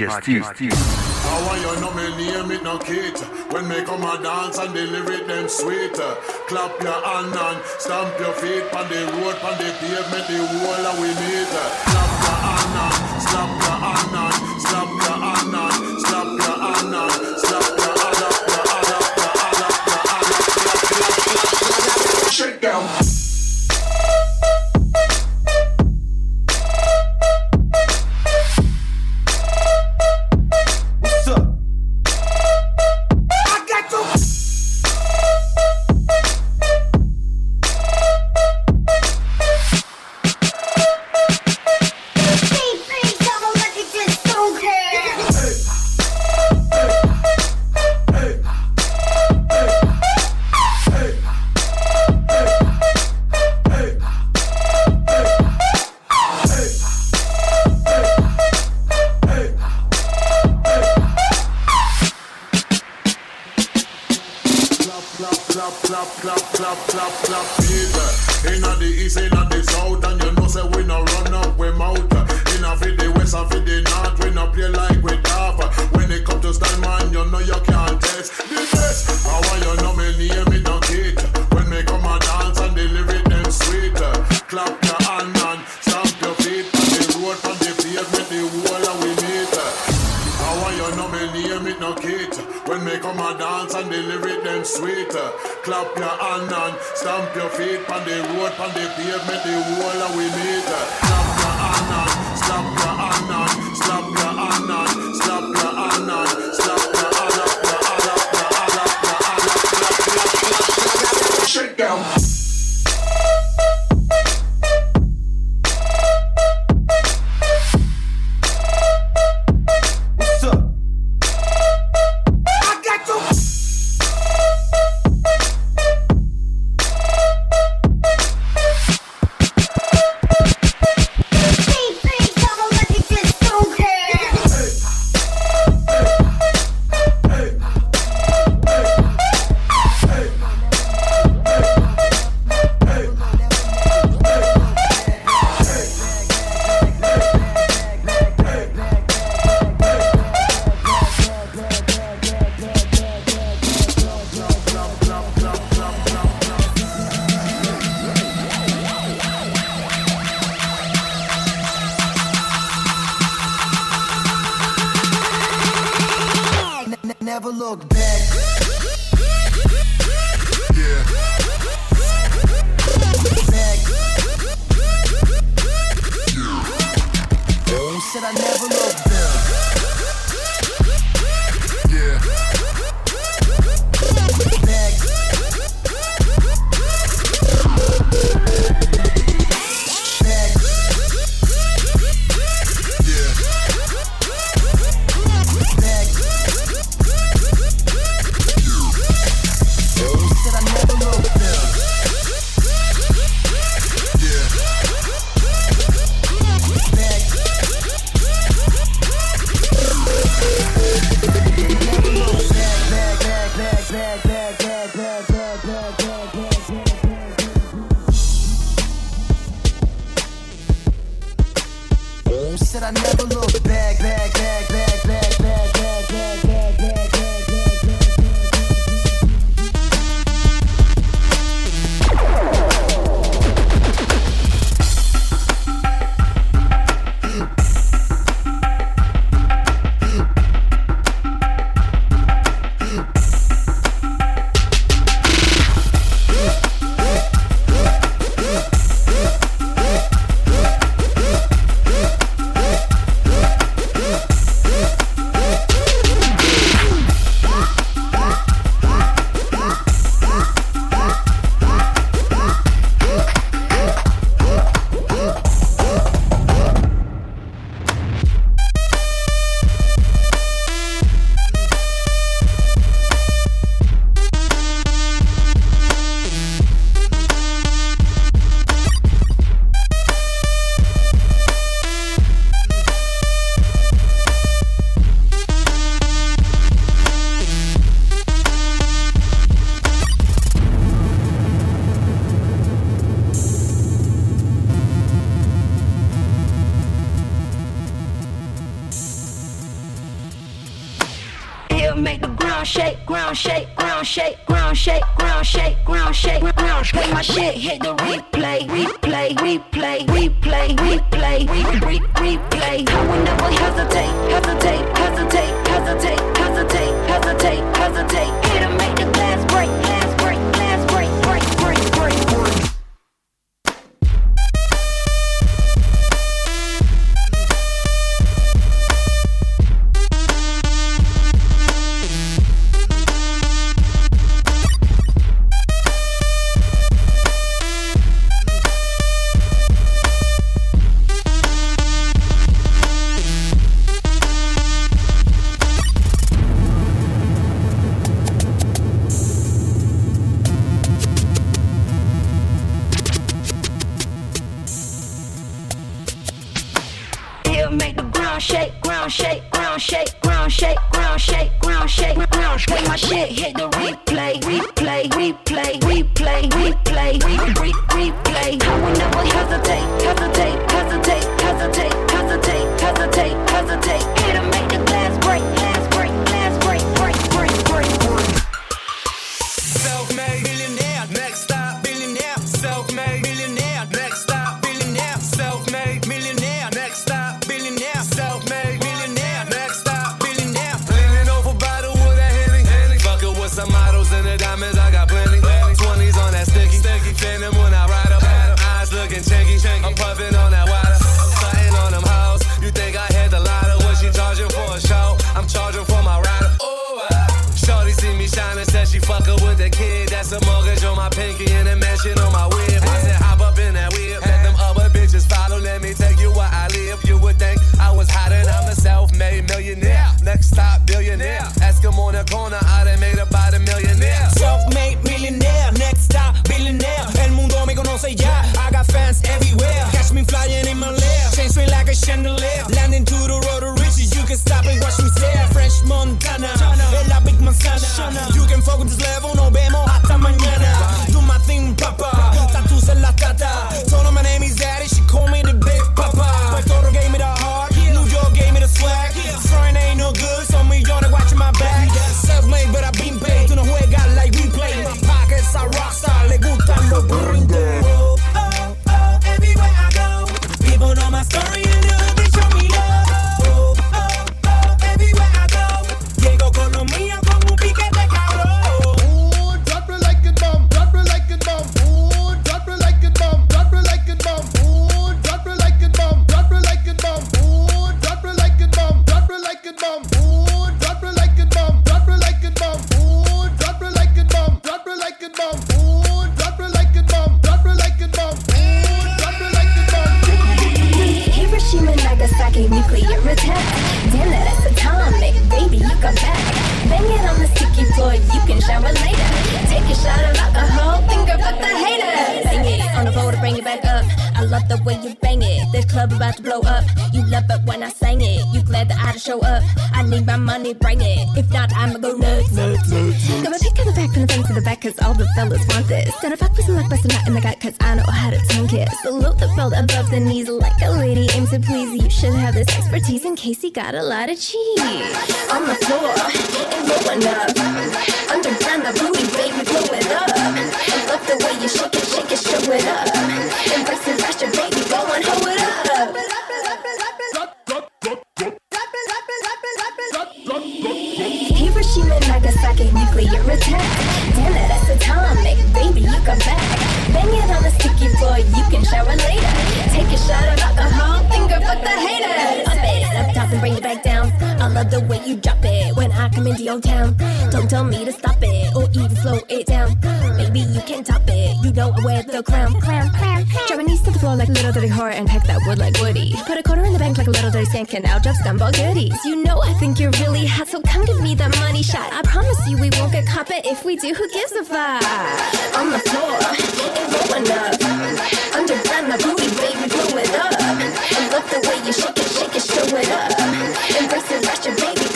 Majesty. How are you? Know me name it no kid When me come a dance and the lyric them sweet. Clap your hand and stamp your feet On the road, on the pavement, the wall we meet Clap your hand and slap your Your hand stamp your feet on the road, on the pavement, the wall and we meet. How are you know me name it no kid? When me come a dance and the lyric them sweet. Clap your hand and stamp your feet on the road, on the pavement, the wall and we meet. Clap your hand and slap your hand and Slap your hand and slap your hand and Slap your hand up, your hand up, your hand up, your hand up Clap, clap, clap, clap, clap, Shake down. What's money, bring it. If not, I'ma go nuts. nuts, nuts. Got my pick in the back, from the thing to the back, cause all the fellas want this. Got a fuck person like busting out in the gut, cause I know how to tongue kiss. Salute the belt above the knees, like a lady aims to please. You should have this expertise in case you got a lot of cheese. On the floor, and blowin' up. Underground, the booty, baby, blow it up. And love the way you shake it, shake it, show it up. Embrace and flash your baby, go and hold it up. fucking nuclear attack. Damn it, that's atomic. Baby, you come back. Bang it on the sticky floor. you can shower later. Take a shot of alcohol, finger fuck the hater and bring it back down. I love the way you drop it when I come into your town. Don't tell me to stop it or even slow it down. Maybe you can top it. You know I wear the crown. Clown, clown, clown. Drop my knees to the floor like little dirty whore and pack that wood like Woody. Put a quarter in the bank like a little dirty sink and Now drop scumbag goodies. You know I think you're really hot, so come give me that money shot. I promise you we won't get caught, but if we do, who gives a fuck? On the floor, it won't. Underground, my booty, baby, blowing up. Love the way you shake it, shake it, show it up. Embrace it, rush it, baby.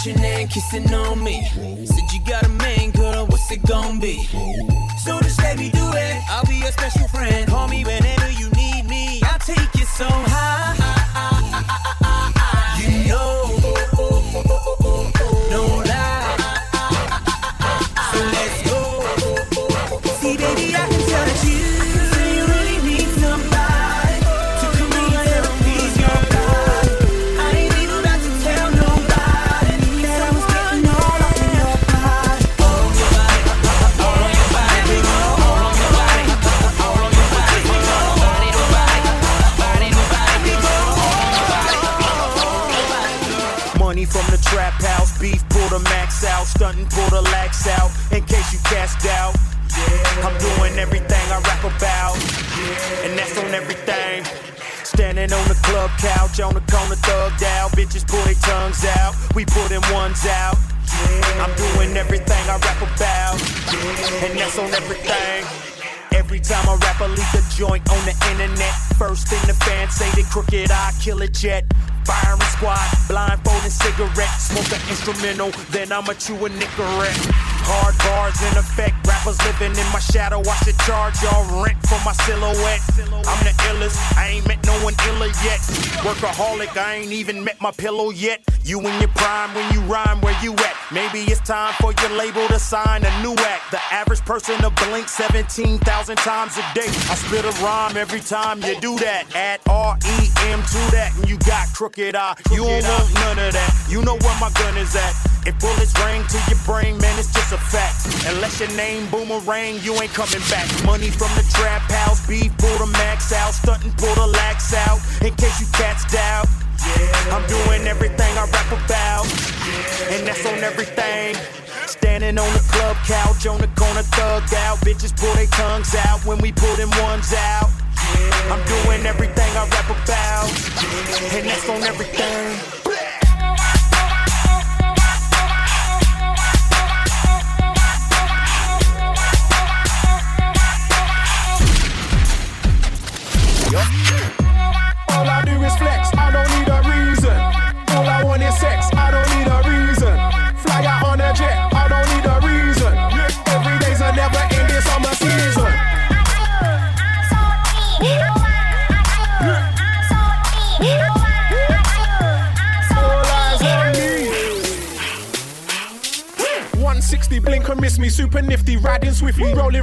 Touching and kissing on me. Said you got a man, girl. What's it gonna be? So just let me do it. I'll be your special friend. Call me whenever you need me. I'll take you so Standing on the club couch, on the corner thugged out, bitches pull their tongues out, we pull them ones out. I'm doing everything I rap about, and that's on everything. Every time I rap, I leave the joint on the internet. First thing the fans say, they Crooked I, kill a jet. Firing squad, blindfolding cigarette, smoke an instrumental, then I'ma chew a Nicorette. Hard bars in effect, rappers living in my shadow. I should charge y'all rent for my silhouette. I'm the illest, I ain't met no one iller yet. Workaholic, I ain't even met my pillow yet. You in your prime when you rhyme, where you at? Maybe it's time for your label to sign a new act. The average person to blink 17,000 times a day. I spit a rhyme every time you do that. Add R E M to that, and you got Crooked I. You don't want none of that. You know where my gun is at. If bullets ring to your brain, man, it's just a fact. Unless your name boomerang, you ain't coming back. Money from the trap house, beef pull the max out, stunting pull the lax out. In case you cats doubt. I'm doing everything I rap about, and that's on everything. Standing on the club couch, on the corner thugged out. Bitches pull their tongues out when we pull them ones out. I'm doing everything I rap about, and that's on everything.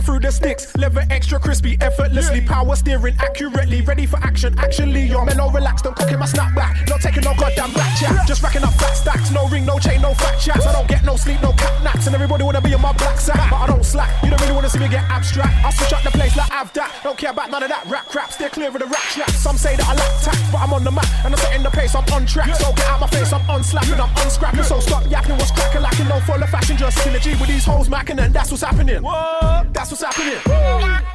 Through the sticks, leather extra crispy, effortlessly, power steering accurately, ready for action. Actually, you're all relaxed, don't cooking my snapback, not taking no goddamn black chat, just racking up fat stacks, no ring, no chain, no fat chats. I don't get no sleep, no cat naps, and everybody wanna be on my black sack, but I don't slack. You don't really wanna see me get abstract. I switch up the place like I've that, don't care about none of that rap crap, stay clear of the rap trap. Some say that I lack tact, but I'm on the map, and I'm setting the pace, I'm on track. So get out my face, I'm unslapping, I'm unscrapping, so stop yapping, what's cracking, lacking, no full of fashion, just synergy with these hoes macking, and that's what's happening. That's what's happening.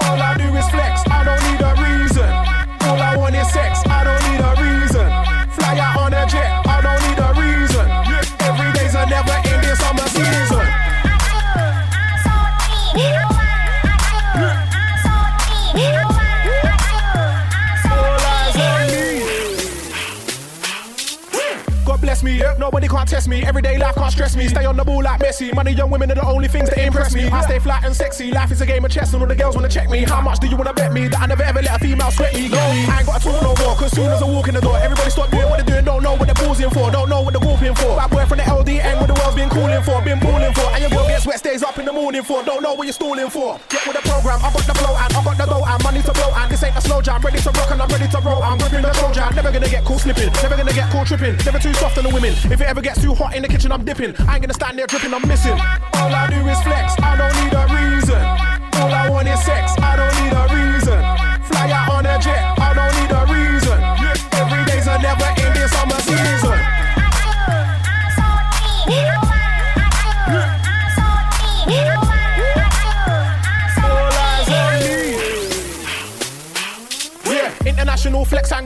All I do is flex, I don't need a reason. Me, nobody can't test me. Everyday life can't stress me. Stay on the ball like Messi. Money, young women are the only things that impress me. I stay flat and sexy. Life is a game of chess, and all the girls wanna check me. How much do you wanna bet me that I never ever let a female sweat me? No, I ain't gotta talk no more. Cause soon as I walk in the door, everybody stop doing what they're doing. Don't know what they're pausing for. Don't know what they're whooping for. Bad boy from the LDN, what the world's been calling for. Been pulling for. And your girl gets wet, stays up in the morning for. Don't know what you're stalling for. Get with the program. I got the flow and I got the dough and money to blow. And this ain't a slow jam. Ready to rock and I'm ready to roll. I'm gripping the Trojan. Never gonna get caught slipping. Never gonna get caught tripping. Never too soft on women. If it ever gets too hot in the kitchen, I'm dipping. I ain't gonna stand there dripping, I'm missing. All I do is flex, I don't need a reason. All I want is sex, I don't need a reason. Fly out on a jet,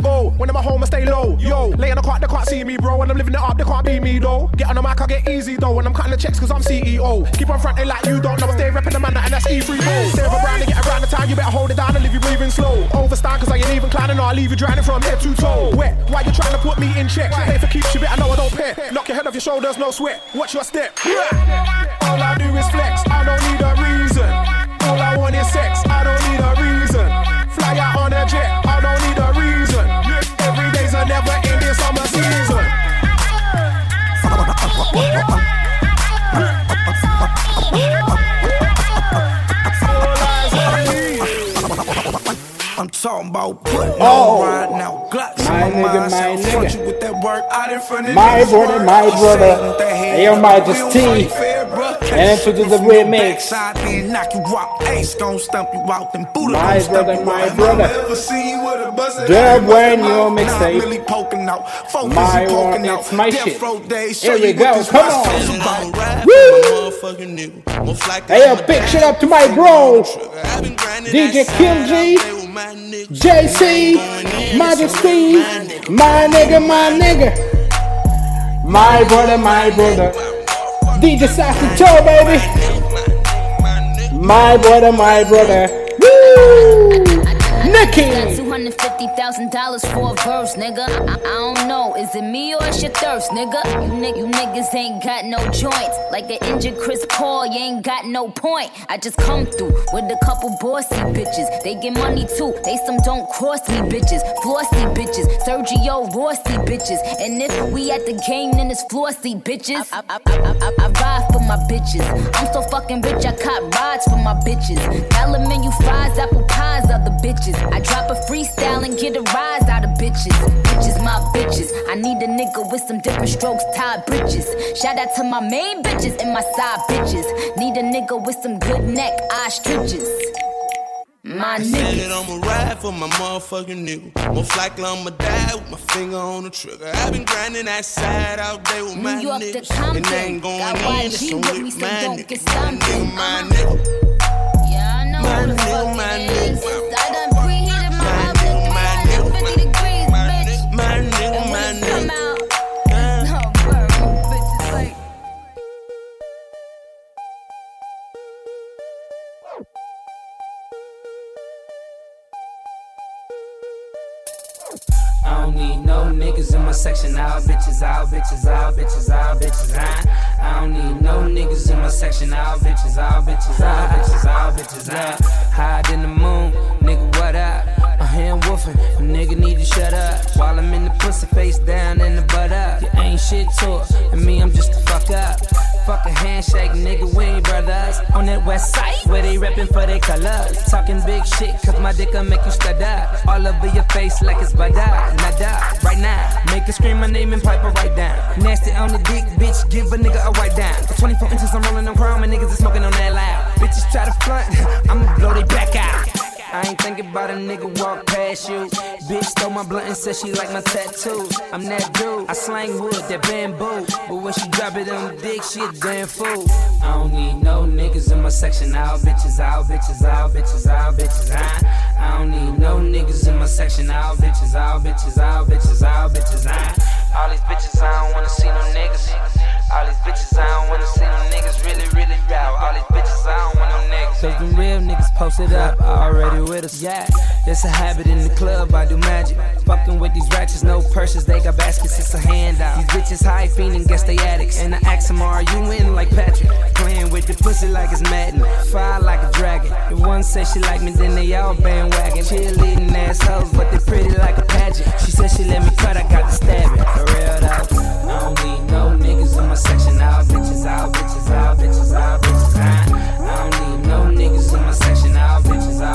go. When I'm at home, I stay low. Yo, lay in the car, they can't see me, bro. When I'm living it up, they can't be me, though. Get on the mic, I get easy, though. When I'm cutting the checks, cause I'm CEO. Keep on fronting like you don't know. I stay repping the man, and that's E3 bro. Stay around and get around the time, you better hold it down and leave you breathing slow. Overstand, cause I ain't even climbing, or I'll leave you drowning from head to toe. Wet, why you trying to put me in check? Pay for keeps you I know I don't pay. Knock your head off your shoulders, no sweat. Watch your step. All I do is flex, I don't need a reason. All I want is sex, I don't need a reason. I'm talking about putting Oh. on right now. Glocks My in my nigga, mind, my so front nigga. you with that work out in front of My brother, my brother. with that hand Hey, your up, Majesty. real fight fair, bruh. And Catch into you the from your remix. backside, then knock you out. Ace gon' stump you out, then Buddha My gon' stump brother, you my out. Have brother. I ever seen you with a busted The ass, brand busted new mouth? Nah, mixtape. really poking out. Focus My and one, poking out. it's my Death shit. row days, Here show we you go, what this come West on. Coast about. Woo! Hey, a big shit up to my bro, DJ Kim G, JC, Majesty, my nigga, my nigga, my brother, my brother, DJ Sassy Joe, baby, my brother, my brother, woo, Nicky. Got two hundred fifty thousand dollars for a verse, nigga. I, I don't know, is it me or it's your thirst, nigga? You, ni- you niggas ain't got no joints, like the injured Chris Paul. You ain't got no point. I just come through with a couple bossy bitches. They get money too. They some don't cross me bitches, flossy bitches, Sergio Rossi bitches. And if we at the game, then it's flossy bitches. I, I, I, I ride for my bitches. I'm so fucking rich, I cop rides for my bitches. Dollar menu fries, apple pies, other bitches. I drop a freestyle and get a rise out of bitches. Bitches, my bitches. I need a nigga with some different strokes, tied bridges. Shout out to my main bitches and my side bitches. Need a nigga with some good neck, eye stitches. My I said that I'ma ride for my motherfucking nigga. Most likely I'ma die with my finger on the trigger. I've been grinding that side all day with my New York to. Compton. And I ain't going Got in, some with me, so my don't nigga. get My nigga, my nigga. Said she like my tattoo. I'm that dude. I slang wood, that bamboo. But when she drop it on the dick, she a damn fool. I don't need no niggas in my section. All bitches, all bitches, all bitches, all bitches. I, I don't need no niggas in my section. All bitches, all bitches, all bitches, all bitches. I, all these bitches, I don't wanna see no niggas. All these bitches, I don't wanna see no niggas. Really, really bow. All these bitches, I don't. Cause them real niggas posted up, already with us. Yeah, it's a habit in the club, I do magic. Fucking with these ratchets, no purses, they got baskets, it's a handout. These bitches high fiending, guess they addicts. And I ask them, are you in like Patrick? Playing with the pussy like it's Madden. Fire like a dragon. The one say she like me, then they all bandwagon. Cheerleading assholes, but they pretty like a pageant. She said she let me cut, I got to stab it. For real though. I don't need no niggas in my section. All bitches, all bitches, all bitches, all bitches. I, I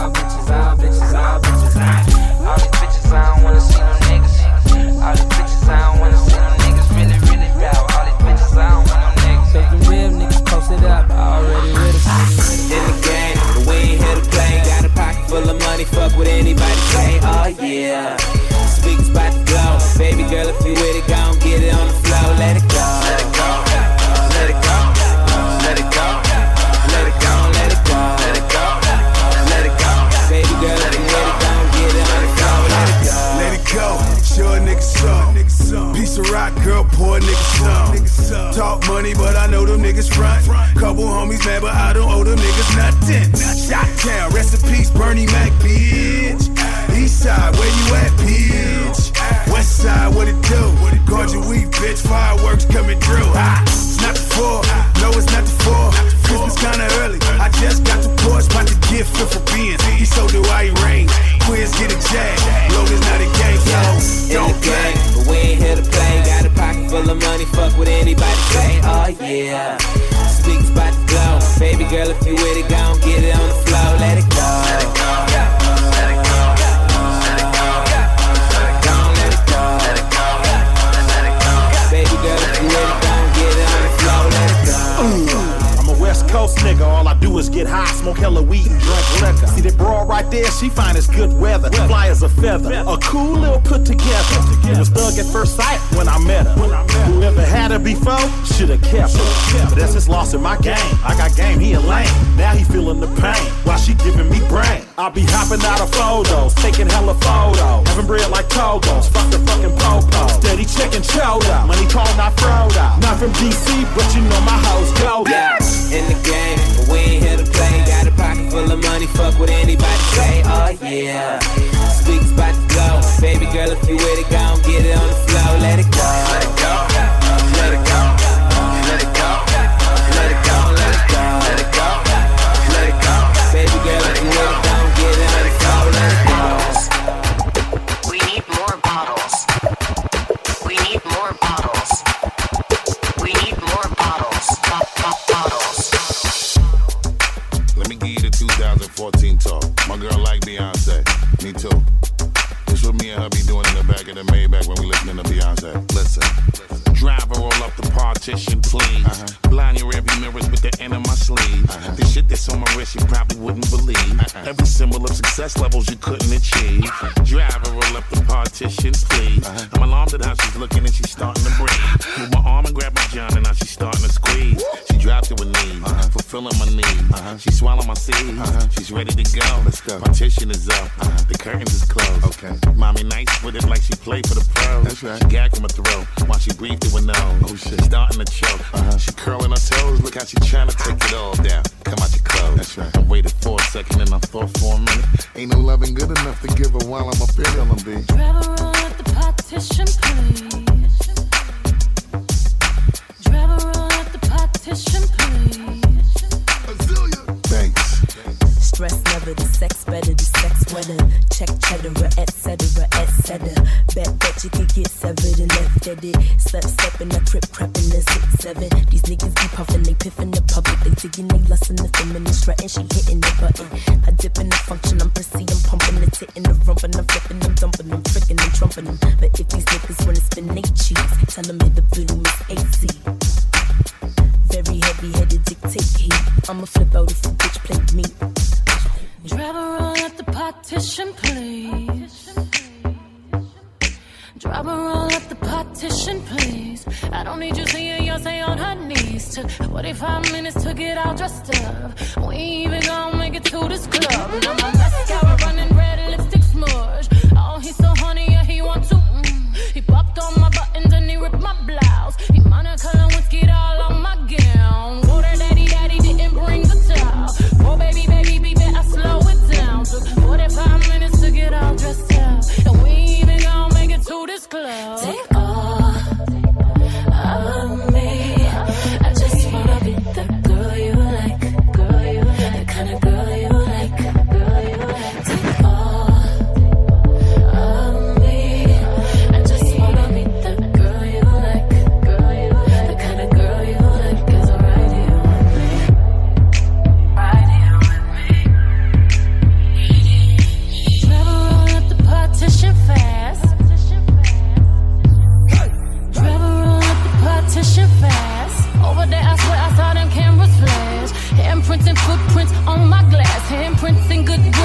all bitches, all bitches, all bitches. All these bitches, I don't wanna see no niggas. All these bitches, I don't wanna see no niggas. Really, really bow. All these bitches, I don't want no niggas. Cause the real niggas posted up, already with us. In the game, but we ain't here to play. Got a pocket full of money, fuck what anybody say. Oh yeah, speakers about to go. Baby girl, if you with my sleeve. Uh-huh. The shit that's on my wrist, you probably wouldn't believe. Every symbol of success levels you couldn't achieve. Uh-huh. Driver, roll up the partition, please. Uh-huh. I'm alarmed at how she's looking and she's starting to breathe. Move my arm and grab my John and now she's starting to squeeze. She dropped to her knees, fulfilling my needs. She swallowed my seeds. She's ready to go. Let's go. Partition is up. The curtains is closed. Okay. Mommy nice with it like she played for the pros. That's right. She gagged from her throat while she breathed through her nose. Oh shit. Starting to choke. She curling her toes. Look how she trying to take it all down. Come out your clothes. That's right. I waited for a second and I thought for a minute. Ain't no loving good enough to give her while I'm up in it. I'm be. Driver, roll up the partition, please. Driver, roll up the partition, please. Stress never, the sex better, the sex weather. Check cheddar, etc., etc. Bet bet you could get severed and left at it. Step step in the crib, crepping the six seven. These niggas be puffing, they piffing the public. They digging, they lusting the feminist? And she hitting the button. I dip in the function, I'm prissy, I'm pumping the tit in the rump, and I'm flipping, I'm dumping them, tricking them, trumping them. But if these niggas wanna spin they cheese, tell them the volume is AC. Very heavy headed dictate heat. I'ma flip out if a bitch play me. Driver, roll at the partition, please. Driver, roll at the partition, please. I don't need you seeing Beyonce on her knees. Took 45 minutes to get all dressed up. We ain't even gonna make it to this club. Now my mascara running red, lipstick smudge. Oh, he's so honey, yeah, he want to. Mm. He popped on my buttons and he ripped my blouse. He Monica Lewinsky all on my gown. Whoa, that the. Oh, baby, baby, baby, I slow it down. Took 45 minutes to get all dressed up. And we ain't even gonna make it to this club. Take all Good.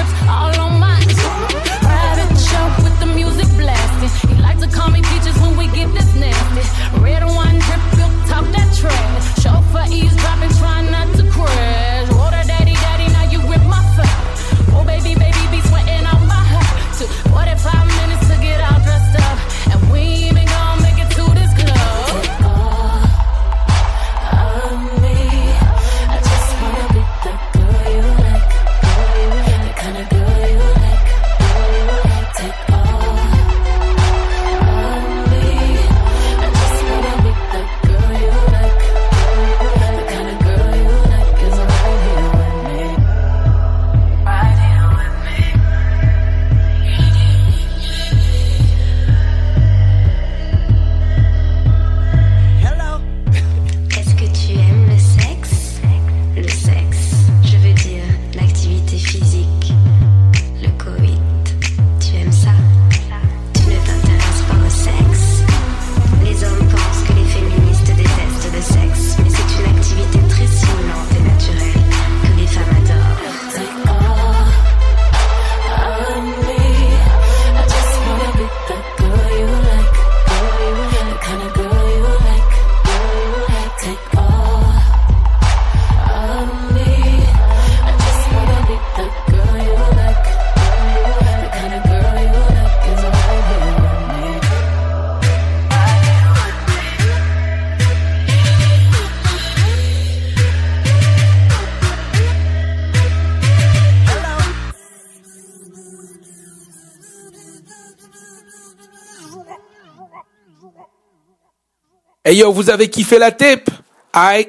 Yo, vous avez kiffé la tape? Aïe.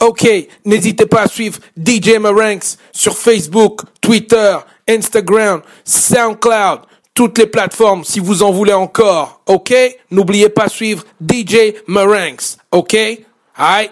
Ok, n'hésitez pas à suivre DJ Maranks sur Facebook, Twitter, Instagram, SoundCloud, toutes les plateformes si vous en voulez encore. Ok? N'oubliez pas de suivre DJ Maranks. Ok? Aïe.